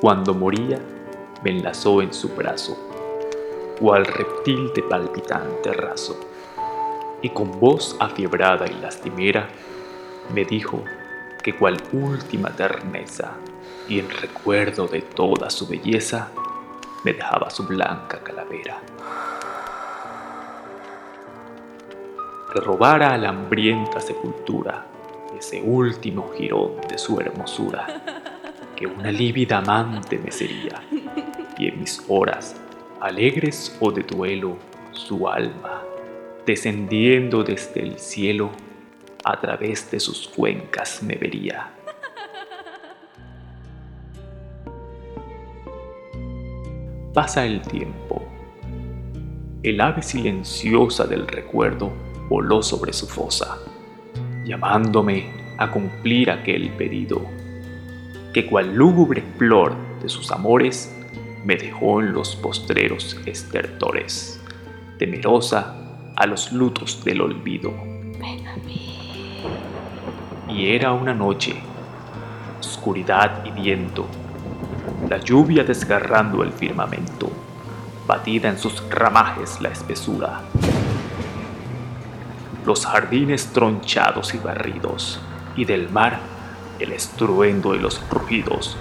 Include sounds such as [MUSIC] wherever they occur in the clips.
Cuando moría, me enlazó en su brazo, cual reptil de palpitante raso, y con voz afiebrada y lastimera me dijo que cual última terneza y en recuerdo de toda su belleza, me dejaba su blanca calavera. Que robara a la hambrienta sepultura ese último jirón de su hermosura, [LAUGHS] que una lívida amante me sería, y en mis horas, alegres o de duelo, su alma, descendiendo desde el cielo, a través de sus cuencas me vería. Pasa el tiempo. El ave silenciosa del recuerdo voló sobre su fosa, llamándome a cumplir aquel pedido, que cual lúgubre flor de sus amores me dejó en los postreros estertores, temerosa a los lutos del olvido. Y era una noche, oscuridad y viento, la lluvia desgarrando el firmamento, batida en sus ramajes la espesura. Los jardines tronchados y barridos, y del mar el estruendo y los rugidos,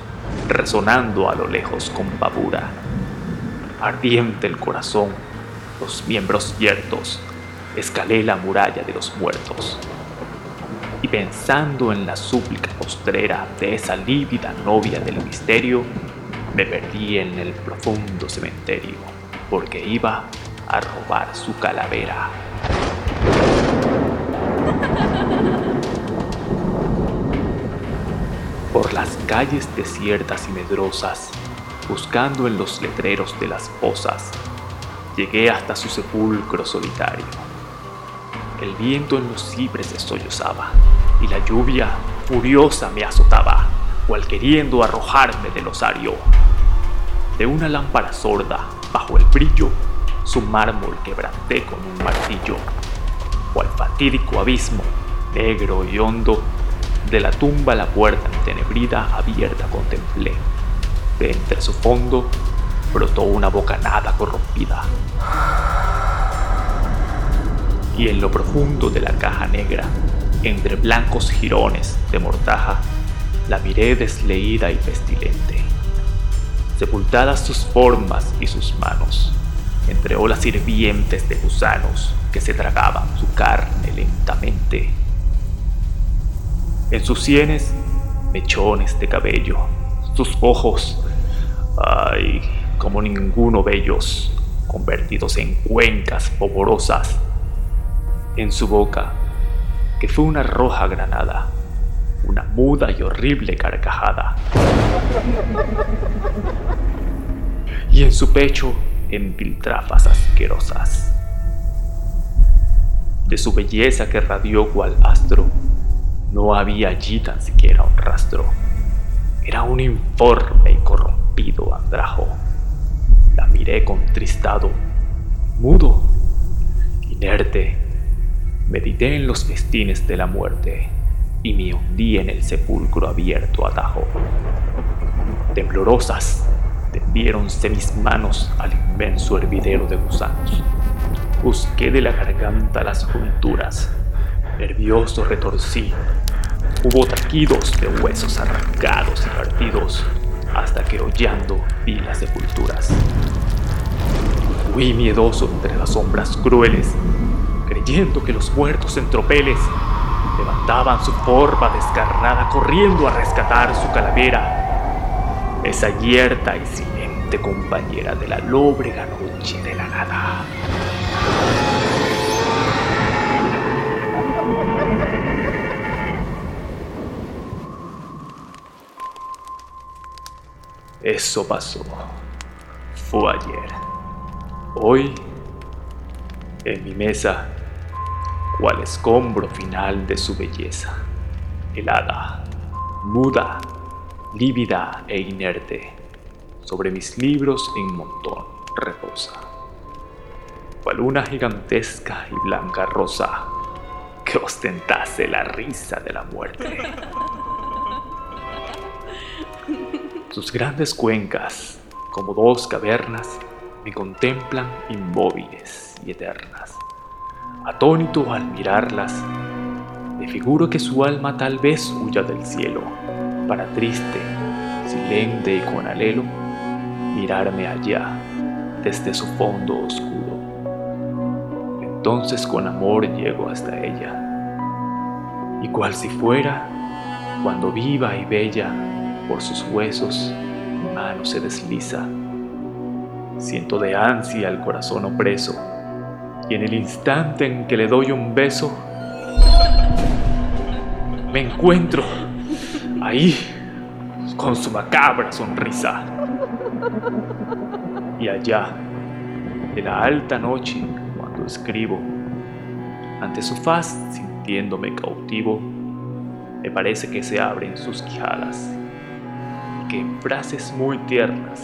resonando a lo lejos con pavura. Ardiente el corazón, los miembros yertos, escalé la muralla de los muertos y pensando en la súplica postrera de esa lívida novia del misterio, me perdí en el profundo cementerio, porque iba a robar su calavera. Por las calles desiertas y medrosas, buscando en los letreros de las fosas, llegué hasta su sepulcro solitario el viento en los cipreses sollozaba y la lluvia furiosa me azotaba, cual queriendo arrojarme del osario. De una lámpara sorda, bajo el brillo, su mármol quebranté con un martillo, cual fatídico abismo, negro y hondo, de la tumba la puerta entenebrida abierta contemplé. De entre su fondo brotó una bocanada corrompida y en lo profundo de la caja negra, entre blancos jirones de mortaja, la miré desleída y pestilente. Sepultadas sus formas y sus manos, entre olas hirvientes de gusanos que se tragaban su carne lentamente. En sus sienes, mechones de cabello, sus ojos, ay, como ninguno bellos, convertidos en cuencas povorosas en su boca, que fue una roja granada, una muda y horrible carcajada. Y en su pecho, en piltrafas asquerosas. De su belleza que radió cual astro, no había allí tan siquiera un rastro. Era un informe y corrompido andrajo. La miré contristado, mudo, inerte Medité en los festines de la muerte y me hundí en el sepulcro abierto atajo. Temblorosas tendiéronse mis manos al inmenso hervidero de gusanos. Busqué de la garganta las junturas, nervioso retorcí. Hubo taquidos de huesos arrancados y partidos, hasta que hollando vi las sepulturas. Fui miedoso entre las sombras crueles creyendo que los muertos en tropeles levantaban su forma descarnada corriendo a rescatar su calavera, esa yerta y silente compañera de la lóbrega noche de la nada. Eso pasó. Fue ayer. Hoy, en mi mesa, cual escombro final de su belleza, helada, muda, lívida e inerte, sobre mis libros en montón reposa, cual una gigantesca y blanca rosa que ostentase la risa de la muerte. Sus grandes cuencas, como dos cavernas, me contemplan inmóviles y eternas. Atónito al mirarlas, me figuro que su alma tal vez huya del cielo, para triste, silente y con alelo, mirarme allá, desde su fondo oscuro. Entonces con amor llego hasta ella, y cual si fuera, cuando viva y bella, por sus huesos mi mano se desliza. Siento de ansia el corazón opreso, y en el instante en que le doy un beso, me encuentro ahí con su macabra sonrisa. Y allá, en la alta noche, cuando escribo, ante su faz sintiéndome cautivo, me parece que se abren sus quijadas que en frases muy tiernas,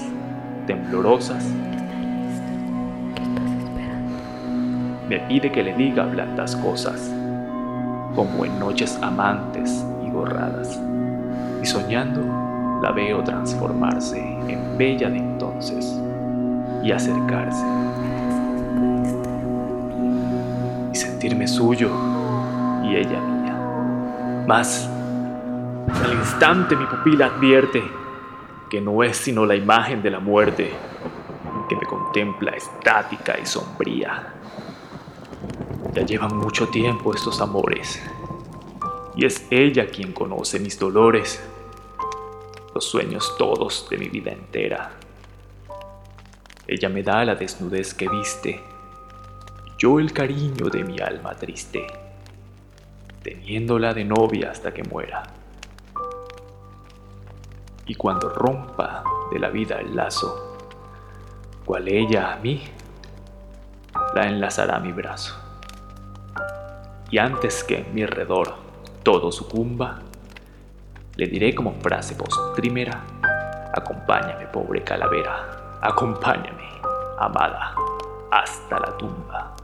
temblorosas, me pide que le diga blandas cosas, como en noches amantes y borradas, y soñando la veo transformarse en bella de entonces y acercarse y sentirme suyo y ella mía. Mas al instante mi pupila advierte que no es sino la imagen de la muerte que me contempla estática y sombría. Ya llevan mucho tiempo estos amores y es ella quien conoce mis dolores, los sueños todos de mi vida entera. Ella me da la desnudez que viste, yo el cariño de mi alma triste teniéndola de novia hasta que muera. Y cuando rompa de la vida el lazo, cual ella a mí, la enlazará mi brazo. Y antes que en mi alrededor todo sucumba, le diré como frase postrimera, acompáñame pobre calavera, acompáñame, amada, hasta la tumba.